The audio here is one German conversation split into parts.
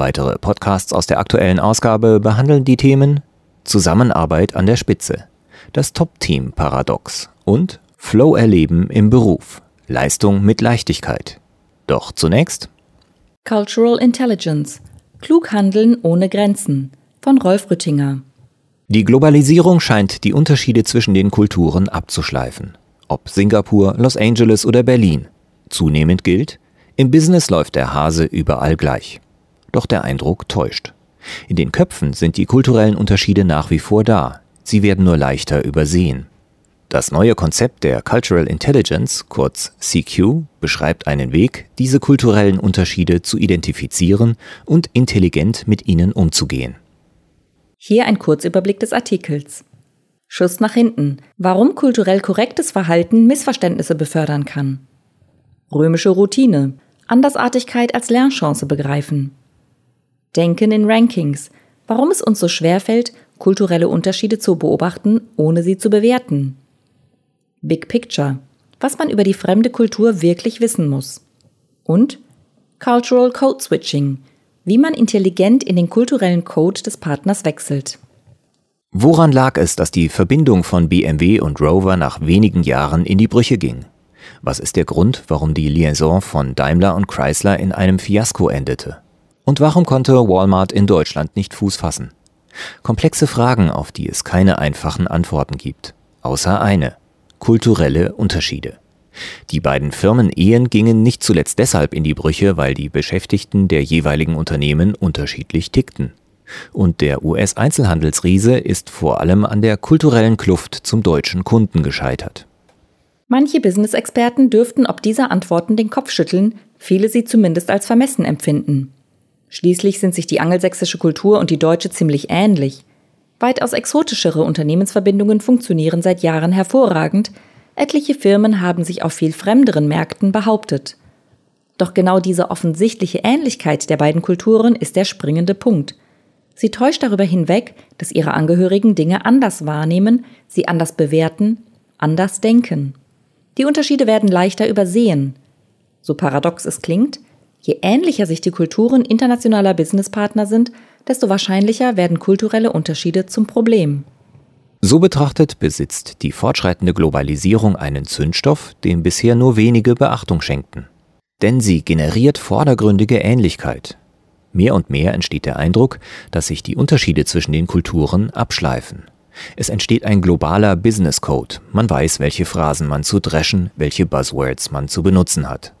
Weitere Podcasts aus der aktuellen Ausgabe behandeln die Themen Zusammenarbeit an der Spitze, das Top-Team-Paradox und Flow erleben im Beruf, Leistung mit Leichtigkeit. Doch zunächst Cultural Intelligence, klug handeln ohne Grenzen von Rolf Rüttinger. Die Globalisierung scheint die Unterschiede zwischen den Kulturen abzuschleifen. Ob Singapur, Los Angeles oder Berlin. Zunehmend gilt, im Business läuft der Hase überall gleich. Doch der Eindruck täuscht. In den Köpfen sind die kulturellen Unterschiede nach wie vor da. Sie werden nur leichter übersehen. Das neue Konzept der Cultural Intelligence, kurz CQ, beschreibt einen Weg, diese kulturellen Unterschiede zu identifizieren und intelligent mit ihnen umzugehen. Hier ein Kurzüberblick des Artikels. Schuss nach hinten. Warum kulturell korrektes Verhalten Missverständnisse befördern kann. Römische Routine. Andersartigkeit als Lernchance begreifen. Denken in Rankings. Warum es uns so schwer fällt, kulturelle Unterschiede zu beobachten, ohne sie zu bewerten. Big Picture. Was man über die fremde Kultur wirklich wissen muss. Und Cultural Code Switching. Wie man intelligent in den kulturellen Code des Partners wechselt. Woran lag es, dass die Verbindung von BMW und Rover nach wenigen Jahren in die Brüche ging? Was ist der Grund, warum die Liaison von Daimler und Chrysler in einem Fiasko endete? Und warum konnte Walmart in Deutschland nicht Fuß fassen? Komplexe Fragen, auf die es keine einfachen Antworten gibt. Außer eine. Kulturelle Unterschiede. Die beiden Firmen Ehen gingen nicht zuletzt deshalb in die Brüche, weil die Beschäftigten der jeweiligen Unternehmen unterschiedlich tickten. Und der US-Einzelhandelsriese ist vor allem an der kulturellen Kluft zum deutschen Kunden gescheitert. Manche Business-Experten dürften ob dieser Antworten den Kopf schütteln, viele sie zumindest als vermessen empfinden. Schließlich sind sich die angelsächsische Kultur und die deutsche ziemlich ähnlich. Weitaus exotischere Unternehmensverbindungen funktionieren seit Jahren hervorragend, etliche Firmen haben sich auf viel fremderen Märkten behauptet. Doch genau diese offensichtliche Ähnlichkeit der beiden Kulturen ist der springende Punkt. Sie täuscht darüber hinweg, dass ihre Angehörigen Dinge anders wahrnehmen, sie anders bewerten, anders denken. Die Unterschiede werden leichter übersehen. So paradox es klingt, Je ähnlicher sich die Kulturen internationaler Businesspartner sind, desto wahrscheinlicher werden kulturelle Unterschiede zum Problem. So betrachtet besitzt die fortschreitende Globalisierung einen Zündstoff, dem bisher nur wenige Beachtung schenkten. Denn sie generiert vordergründige Ähnlichkeit. Mehr und mehr entsteht der Eindruck, dass sich die Unterschiede zwischen den Kulturen abschleifen. Es entsteht ein globaler Business Code. Man weiß, welche Phrasen man zu dreschen, welche Buzzwords man zu benutzen hat.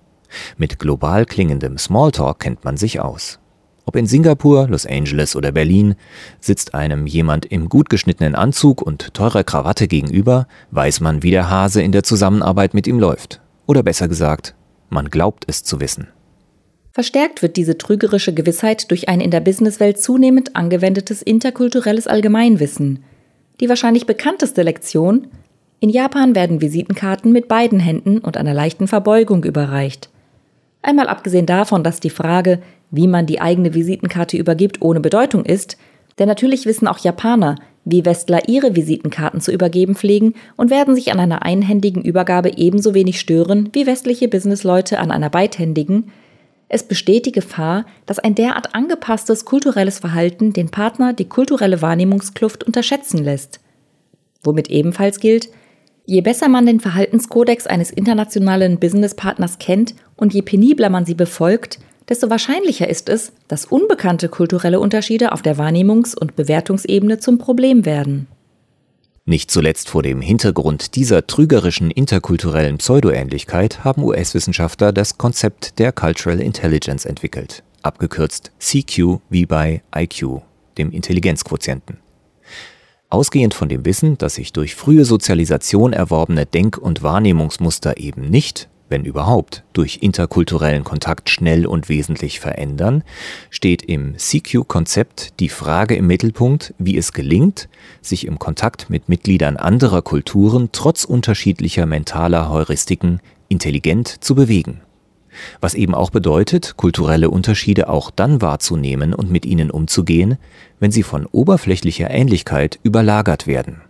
Mit global klingendem Smalltalk kennt man sich aus. Ob in Singapur, Los Angeles oder Berlin, sitzt einem jemand im gut geschnittenen Anzug und teurer Krawatte gegenüber, weiß man, wie der Hase in der Zusammenarbeit mit ihm läuft. Oder besser gesagt, man glaubt es zu wissen. Verstärkt wird diese trügerische Gewissheit durch ein in der Businesswelt zunehmend angewendetes interkulturelles Allgemeinwissen. Die wahrscheinlich bekannteste Lektion in Japan werden Visitenkarten mit beiden Händen und einer leichten Verbeugung überreicht. Einmal abgesehen davon, dass die Frage, wie man die eigene Visitenkarte übergibt, ohne Bedeutung ist, denn natürlich wissen auch Japaner, wie Westler ihre Visitenkarten zu übergeben pflegen und werden sich an einer einhändigen Übergabe ebenso wenig stören wie westliche Businessleute an einer beidhändigen. Es besteht die Gefahr, dass ein derart angepasstes kulturelles Verhalten den Partner die kulturelle Wahrnehmungskluft unterschätzen lässt. Womit ebenfalls gilt, Je besser man den Verhaltenskodex eines internationalen Businesspartners kennt und je penibler man sie befolgt, desto wahrscheinlicher ist es, dass unbekannte kulturelle Unterschiede auf der Wahrnehmungs- und Bewertungsebene zum Problem werden. Nicht zuletzt vor dem Hintergrund dieser trügerischen interkulturellen Pseudoähnlichkeit haben US-Wissenschaftler das Konzept der Cultural Intelligence entwickelt, abgekürzt CQ wie bei IQ, dem Intelligenzquotienten. Ausgehend von dem Wissen, dass sich durch frühe Sozialisation erworbene Denk- und Wahrnehmungsmuster eben nicht, wenn überhaupt, durch interkulturellen Kontakt schnell und wesentlich verändern, steht im CQ-Konzept die Frage im Mittelpunkt, wie es gelingt, sich im Kontakt mit Mitgliedern anderer Kulturen trotz unterschiedlicher mentaler Heuristiken intelligent zu bewegen. Was eben auch bedeutet, kulturelle Unterschiede auch dann wahrzunehmen und mit ihnen umzugehen, wenn sie von oberflächlicher Ähnlichkeit überlagert werden.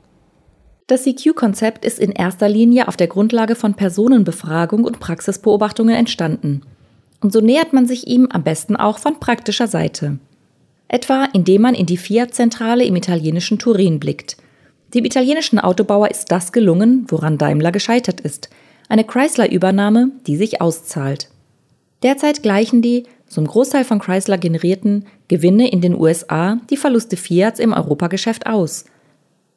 Das CQ-Konzept ist in erster Linie auf der Grundlage von Personenbefragung und Praxisbeobachtungen entstanden. Und so nähert man sich ihm am besten auch von praktischer Seite. Etwa indem man in die Fiat-Zentrale im italienischen Turin blickt. Dem italienischen Autobauer ist das gelungen, woran Daimler gescheitert ist. Eine Chrysler-Übernahme, die sich auszahlt. Derzeit gleichen die, zum Großteil von Chrysler generierten, Gewinne in den USA die Verluste Fiats im Europageschäft aus –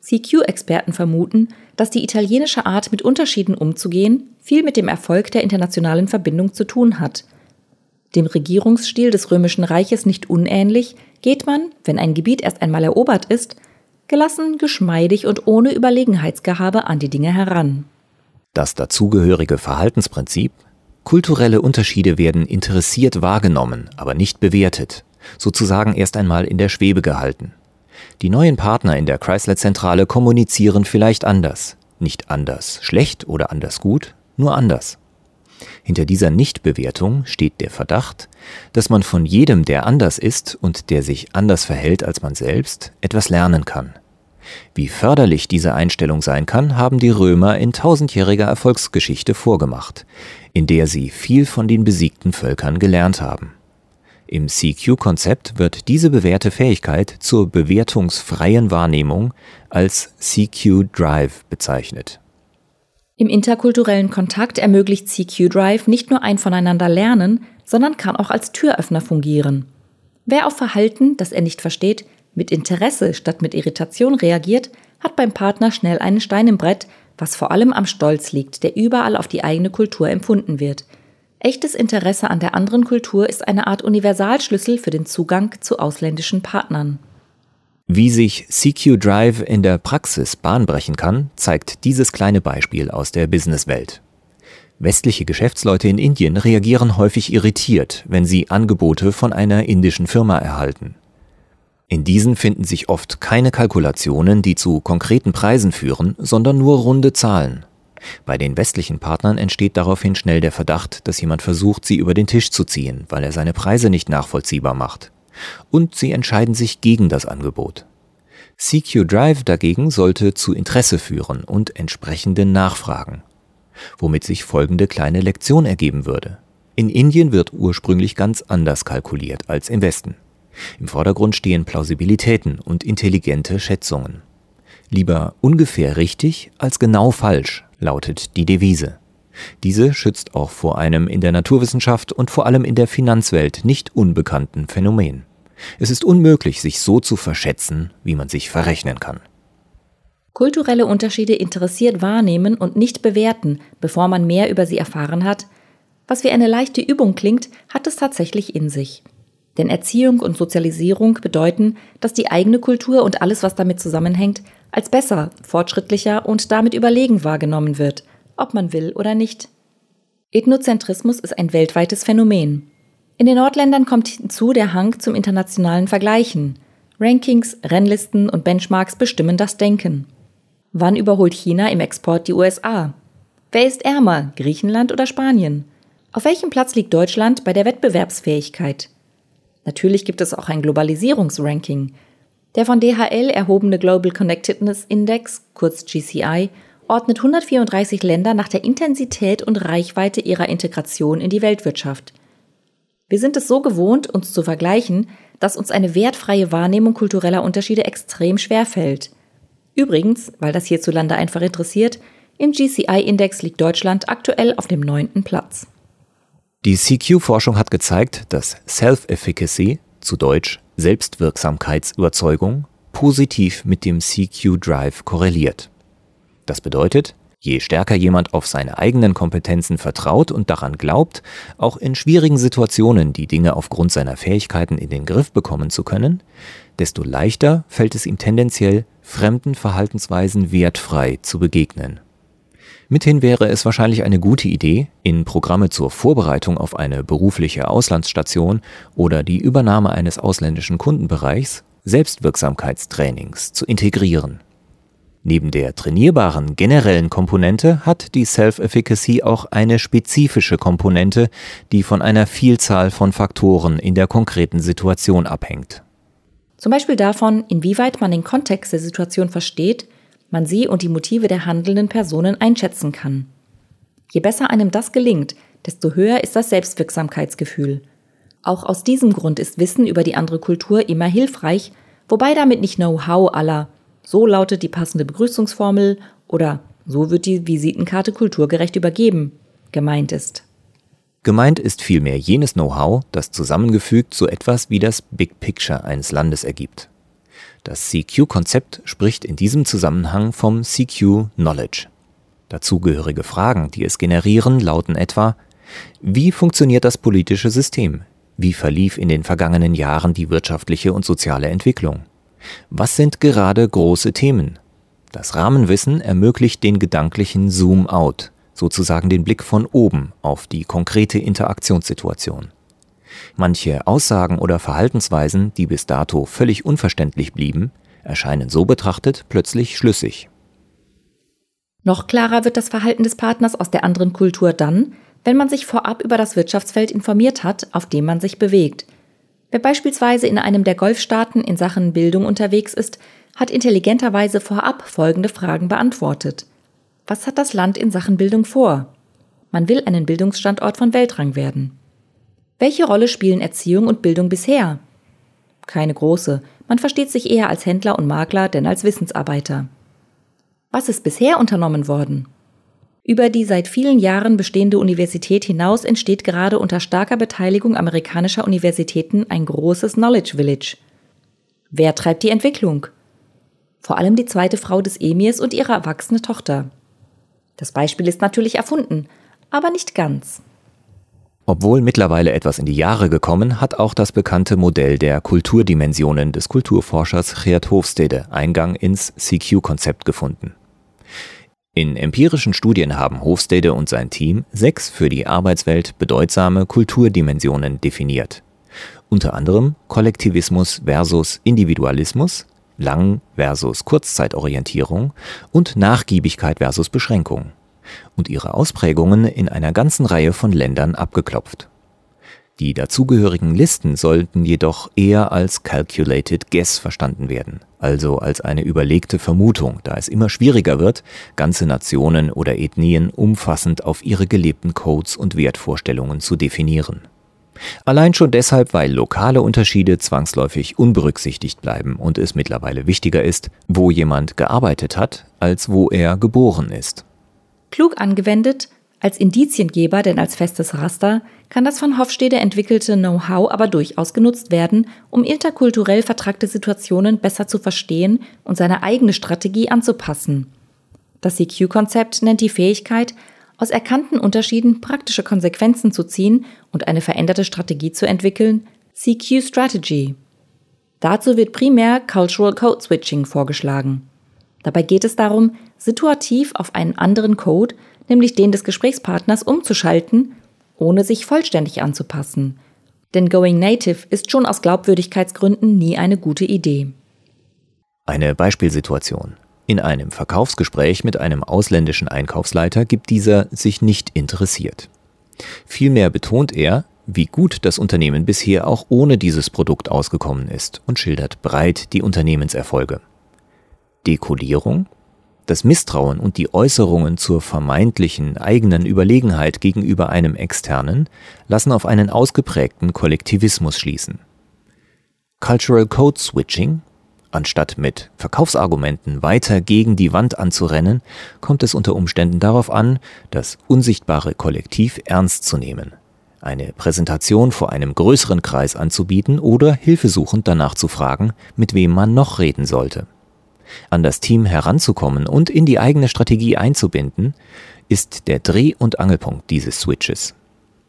CQ-Experten vermuten, dass die italienische Art, mit Unterschieden umzugehen, viel mit dem Erfolg der internationalen Verbindung zu tun hat. Dem Regierungsstil des Römischen Reiches nicht unähnlich, geht man, wenn ein Gebiet erst einmal erobert ist, gelassen, geschmeidig und ohne Überlegenheitsgehabe an die Dinge heran. Das dazugehörige Verhaltensprinzip Kulturelle Unterschiede werden interessiert wahrgenommen, aber nicht bewertet, sozusagen erst einmal in der Schwebe gehalten. Die neuen Partner in der Chrysler-Zentrale kommunizieren vielleicht anders. Nicht anders schlecht oder anders gut, nur anders. Hinter dieser Nichtbewertung steht der Verdacht, dass man von jedem, der anders ist und der sich anders verhält als man selbst, etwas lernen kann. Wie förderlich diese Einstellung sein kann, haben die Römer in tausendjähriger Erfolgsgeschichte vorgemacht, in der sie viel von den besiegten Völkern gelernt haben. Im CQ-Konzept wird diese bewährte Fähigkeit zur bewertungsfreien Wahrnehmung als CQ Drive bezeichnet. Im interkulturellen Kontakt ermöglicht CQ Drive nicht nur ein voneinander lernen, sondern kann auch als Türöffner fungieren. Wer auf Verhalten, das er nicht versteht, mit Interesse statt mit Irritation reagiert, hat beim Partner schnell einen Stein im Brett, was vor allem am Stolz liegt, der überall auf die eigene Kultur empfunden wird – Echtes Interesse an der anderen Kultur ist eine Art Universalschlüssel für den Zugang zu ausländischen Partnern. Wie sich CQ Drive in der Praxis bahnbrechen kann, zeigt dieses kleine Beispiel aus der Businesswelt. Westliche Geschäftsleute in Indien reagieren häufig irritiert, wenn sie Angebote von einer indischen Firma erhalten. In diesen finden sich oft keine Kalkulationen, die zu konkreten Preisen führen, sondern nur runde Zahlen. Bei den westlichen Partnern entsteht daraufhin schnell der Verdacht, dass jemand versucht, sie über den Tisch zu ziehen, weil er seine Preise nicht nachvollziehbar macht. Und sie entscheiden sich gegen das Angebot. CQ Drive dagegen sollte zu Interesse führen und entsprechenden Nachfragen. Womit sich folgende kleine Lektion ergeben würde. In Indien wird ursprünglich ganz anders kalkuliert als im Westen. Im Vordergrund stehen Plausibilitäten und intelligente Schätzungen. Lieber ungefähr richtig als genau falsch, lautet die Devise. Diese schützt auch vor einem in der Naturwissenschaft und vor allem in der Finanzwelt nicht unbekannten Phänomen. Es ist unmöglich, sich so zu verschätzen, wie man sich verrechnen kann. Kulturelle Unterschiede interessiert wahrnehmen und nicht bewerten, bevor man mehr über sie erfahren hat, was wie eine leichte Übung klingt, hat es tatsächlich in sich. Denn Erziehung und Sozialisierung bedeuten, dass die eigene Kultur und alles, was damit zusammenhängt, als besser, fortschrittlicher und damit überlegen wahrgenommen wird, ob man will oder nicht. Ethnozentrismus ist ein weltweites Phänomen. In den Nordländern kommt hinzu der Hang zum internationalen Vergleichen. Rankings, Rennlisten und Benchmarks bestimmen das Denken. Wann überholt China im Export die USA? Wer ist ärmer, Griechenland oder Spanien? Auf welchem Platz liegt Deutschland bei der Wettbewerbsfähigkeit? Natürlich gibt es auch ein Globalisierungsranking. Der von DHL erhobene Global Connectedness Index, kurz GCI, ordnet 134 Länder nach der Intensität und Reichweite ihrer Integration in die Weltwirtschaft. Wir sind es so gewohnt, uns zu vergleichen, dass uns eine wertfreie Wahrnehmung kultureller Unterschiede extrem schwer fällt. Übrigens, weil das hierzulande einfach interessiert, im GCI-Index liegt Deutschland aktuell auf dem neunten Platz. Die CQ-Forschung hat gezeigt, dass Self-Efficacy, zu Deutsch Selbstwirksamkeitsüberzeugung, positiv mit dem CQ-Drive korreliert. Das bedeutet, je stärker jemand auf seine eigenen Kompetenzen vertraut und daran glaubt, auch in schwierigen Situationen die Dinge aufgrund seiner Fähigkeiten in den Griff bekommen zu können, desto leichter fällt es ihm tendenziell, fremden Verhaltensweisen wertfrei zu begegnen. Mithin wäre es wahrscheinlich eine gute Idee, in Programme zur Vorbereitung auf eine berufliche Auslandsstation oder die Übernahme eines ausländischen Kundenbereichs Selbstwirksamkeitstrainings zu integrieren. Neben der trainierbaren generellen Komponente hat die Self-Efficacy auch eine spezifische Komponente, die von einer Vielzahl von Faktoren in der konkreten Situation abhängt. Zum Beispiel davon, inwieweit man den Kontext der Situation versteht, man sie und die Motive der handelnden Personen einschätzen kann. Je besser einem das gelingt, desto höher ist das Selbstwirksamkeitsgefühl. Auch aus diesem Grund ist Wissen über die andere Kultur immer hilfreich, wobei damit nicht Know-how aller so lautet die passende Begrüßungsformel oder so wird die Visitenkarte kulturgerecht übergeben gemeint ist. Gemeint ist vielmehr jenes Know-how, das zusammengefügt so etwas wie das Big Picture eines Landes ergibt. Das CQ-Konzept spricht in diesem Zusammenhang vom CQ Knowledge. Dazugehörige Fragen, die es generieren, lauten etwa Wie funktioniert das politische System? Wie verlief in den vergangenen Jahren die wirtschaftliche und soziale Entwicklung? Was sind gerade große Themen? Das Rahmenwissen ermöglicht den gedanklichen Zoom-out, sozusagen den Blick von oben auf die konkrete Interaktionssituation. Manche Aussagen oder Verhaltensweisen, die bis dato völlig unverständlich blieben, erscheinen so betrachtet plötzlich schlüssig. Noch klarer wird das Verhalten des Partners aus der anderen Kultur dann, wenn man sich vorab über das Wirtschaftsfeld informiert hat, auf dem man sich bewegt, Wer beispielsweise in einem der Golfstaaten in Sachen Bildung unterwegs ist, hat intelligenterweise vorab folgende Fragen beantwortet. Was hat das Land in Sachen Bildung vor? Man will einen Bildungsstandort von Weltrang werden. Welche Rolle spielen Erziehung und Bildung bisher? Keine große. Man versteht sich eher als Händler und Makler denn als Wissensarbeiter. Was ist bisher unternommen worden? Über die seit vielen Jahren bestehende Universität hinaus entsteht gerade unter starker Beteiligung amerikanischer Universitäten ein großes Knowledge Village. Wer treibt die Entwicklung? Vor allem die zweite Frau des Emirs und ihre erwachsene Tochter. Das Beispiel ist natürlich erfunden, aber nicht ganz. Obwohl mittlerweile etwas in die Jahre gekommen, hat auch das bekannte Modell der Kulturdimensionen des Kulturforschers Geert Hofstede Eingang ins CQ-Konzept gefunden. In empirischen Studien haben Hofstede und sein Team sechs für die Arbeitswelt bedeutsame Kulturdimensionen definiert. Unter anderem Kollektivismus versus Individualismus, Lang versus Kurzzeitorientierung und Nachgiebigkeit versus Beschränkung und ihre Ausprägungen in einer ganzen Reihe von Ländern abgeklopft. Die dazugehörigen Listen sollten jedoch eher als calculated guess verstanden werden, also als eine überlegte Vermutung, da es immer schwieriger wird, ganze Nationen oder Ethnien umfassend auf ihre gelebten Codes und Wertvorstellungen zu definieren. Allein schon deshalb, weil lokale Unterschiede zwangsläufig unberücksichtigt bleiben und es mittlerweile wichtiger ist, wo jemand gearbeitet hat, als wo er geboren ist. Klug angewendet als Indiziengeber, denn als festes Raster, kann das von Hofstede entwickelte Know-how aber durchaus genutzt werden, um interkulturell vertragte Situationen besser zu verstehen und seine eigene Strategie anzupassen. Das CQ-Konzept nennt die Fähigkeit, aus erkannten Unterschieden praktische Konsequenzen zu ziehen und eine veränderte Strategie zu entwickeln, CQ Strategy. Dazu wird primär Cultural Code Switching vorgeschlagen. Dabei geht es darum, situativ auf einen anderen Code nämlich den des Gesprächspartners, umzuschalten, ohne sich vollständig anzupassen. Denn Going Native ist schon aus Glaubwürdigkeitsgründen nie eine gute Idee. Eine Beispielsituation. In einem Verkaufsgespräch mit einem ausländischen Einkaufsleiter gibt dieser sich nicht interessiert. Vielmehr betont er, wie gut das Unternehmen bisher auch ohne dieses Produkt ausgekommen ist und schildert breit die Unternehmenserfolge. Dekodierung das Misstrauen und die Äußerungen zur vermeintlichen eigenen Überlegenheit gegenüber einem Externen lassen auf einen ausgeprägten Kollektivismus schließen. Cultural Code Switching Anstatt mit Verkaufsargumenten weiter gegen die Wand anzurennen, kommt es unter Umständen darauf an, das unsichtbare Kollektiv ernst zu nehmen, eine Präsentation vor einem größeren Kreis anzubieten oder hilfesuchend danach zu fragen, mit wem man noch reden sollte. An das Team heranzukommen und in die eigene Strategie einzubinden, ist der Dreh- und Angelpunkt dieses Switches.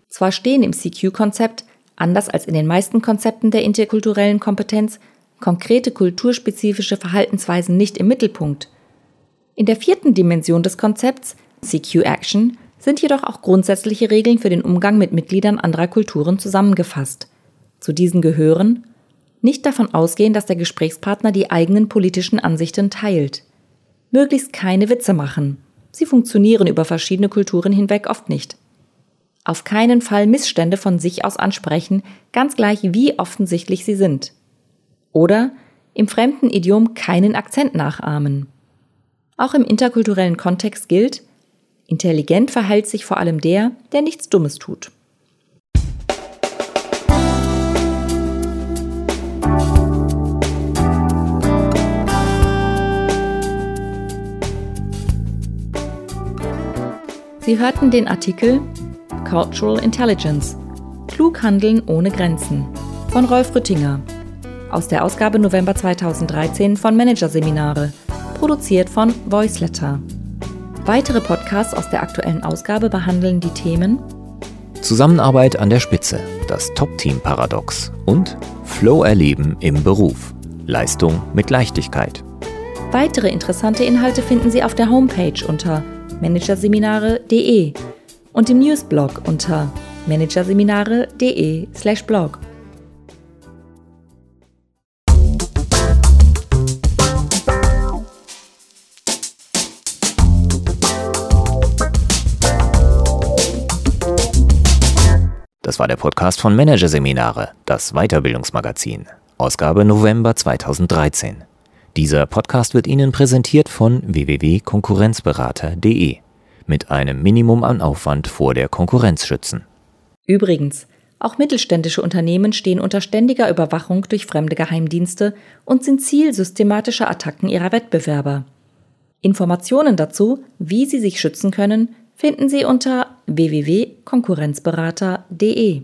Zwar stehen im CQ-Konzept, anders als in den meisten Konzepten der interkulturellen Kompetenz, konkrete kulturspezifische Verhaltensweisen nicht im Mittelpunkt. In der vierten Dimension des Konzepts, CQ Action sind jedoch auch grundsätzliche Regeln für den Umgang mit Mitgliedern anderer Kulturen zusammengefasst. Zu diesen gehören nicht davon ausgehen, dass der Gesprächspartner die eigenen politischen Ansichten teilt. Möglichst keine Witze machen. Sie funktionieren über verschiedene Kulturen hinweg oft nicht. Auf keinen Fall Missstände von sich aus ansprechen, ganz gleich wie offensichtlich sie sind. Oder im fremden Idiom keinen Akzent nachahmen. Auch im interkulturellen Kontext gilt, intelligent verhält sich vor allem der, der nichts Dummes tut. Sie hörten den Artikel Cultural Intelligence Klug handeln ohne Grenzen von Rolf Rüttinger aus der Ausgabe November 2013 von Managerseminare, produziert von Voiceletter. Weitere Podcasts aus der aktuellen Ausgabe behandeln die Themen Zusammenarbeit an der Spitze, das Top-Team-Paradox und Flow erleben im Beruf, Leistung mit Leichtigkeit. Weitere interessante Inhalte finden Sie auf der Homepage unter managerseminare.de und im Newsblog unter managerseminare.de/blog. Das war der Podcast von Managerseminare, das Weiterbildungsmagazin, Ausgabe November 2013. Dieser Podcast wird Ihnen präsentiert von www.konkurrenzberater.de mit einem Minimum an Aufwand vor der Konkurrenz schützen. Übrigens, auch mittelständische Unternehmen stehen unter ständiger Überwachung durch fremde Geheimdienste und sind Ziel systematischer Attacken ihrer Wettbewerber. Informationen dazu, wie sie sich schützen können, finden Sie unter www.konkurrenzberater.de.